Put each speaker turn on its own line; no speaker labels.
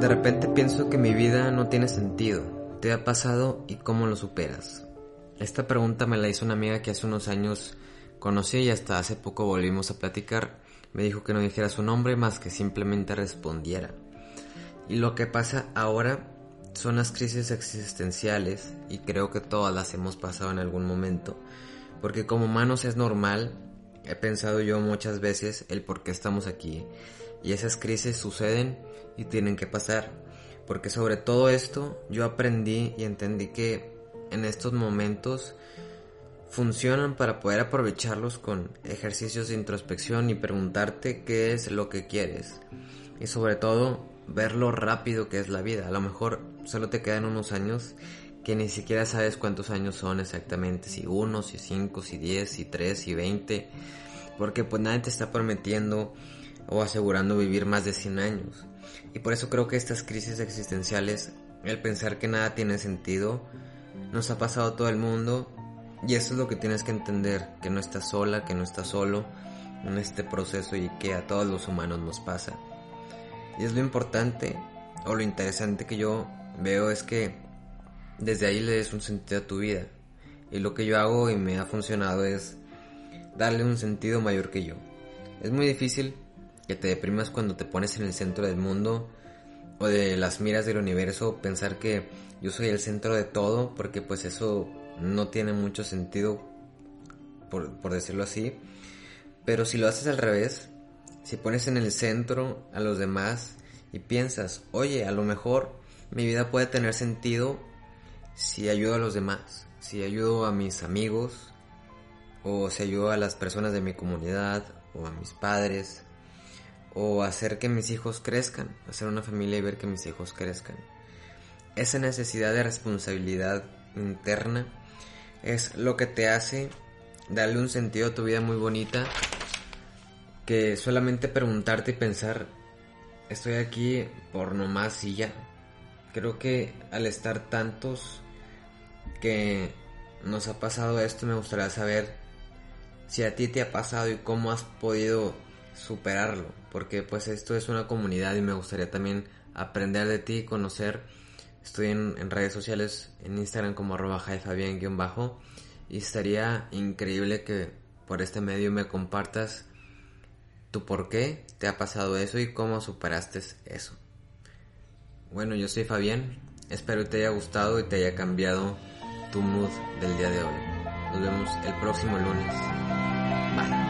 De repente pienso que mi vida no tiene sentido. ¿Te ha pasado y cómo lo superas? Esta pregunta me la hizo una amiga que hace unos años conocí y hasta hace poco volvimos a platicar. Me dijo que no dijera su nombre más que simplemente respondiera. Y lo que pasa ahora son las crisis existenciales y creo que todas las hemos pasado en algún momento. Porque como humanos es normal, he pensado yo muchas veces el por qué estamos aquí. Y esas crisis suceden y tienen que pasar. Porque sobre todo esto yo aprendí y entendí que en estos momentos funcionan para poder aprovecharlos con ejercicios de introspección y preguntarte qué es lo que quieres. Y sobre todo ver lo rápido que es la vida. A lo mejor solo te quedan unos años que ni siquiera sabes cuántos años son exactamente, si uno, si cinco, si diez, si tres, si veinte, porque pues nadie te está prometiendo o asegurando vivir más de 100 años. Y por eso creo que estas crisis existenciales, el pensar que nada tiene sentido, nos ha pasado a todo el mundo y eso es lo que tienes que entender, que no estás sola, que no estás solo en este proceso y que a todos los humanos nos pasa. Y es lo importante o lo interesante que yo veo es que desde ahí le des un sentido a tu vida. Y lo que yo hago y me ha funcionado es darle un sentido mayor que yo. Es muy difícil que te deprimas cuando te pones en el centro del mundo o de las miras del universo, pensar que yo soy el centro de todo, porque pues eso no tiene mucho sentido, por, por decirlo así. Pero si lo haces al revés, si pones en el centro a los demás y piensas, oye, a lo mejor mi vida puede tener sentido si ayudo a los demás, si ayudo a mis amigos, o si ayudo a las personas de mi comunidad, o a mis padres, o hacer que mis hijos crezcan, hacer una familia y ver que mis hijos crezcan. Esa necesidad de responsabilidad interna es lo que te hace darle un sentido a tu vida muy bonita que solamente preguntarte y pensar estoy aquí por nomás y ya. Creo que al estar tantos que nos ha pasado esto me gustaría saber si a ti te ha pasado y cómo has podido superarlo, porque pues esto es una comunidad y me gustaría también aprender de ti, conocer. Estoy en, redes sociales, en Instagram como arroba bajo y estaría increíble que por este medio me compartas tu por qué te ha pasado eso y cómo superaste eso. Bueno, yo soy Fabián, espero que te haya gustado y te haya cambiado tu mood del día de hoy. Nos vemos el próximo lunes. Bye.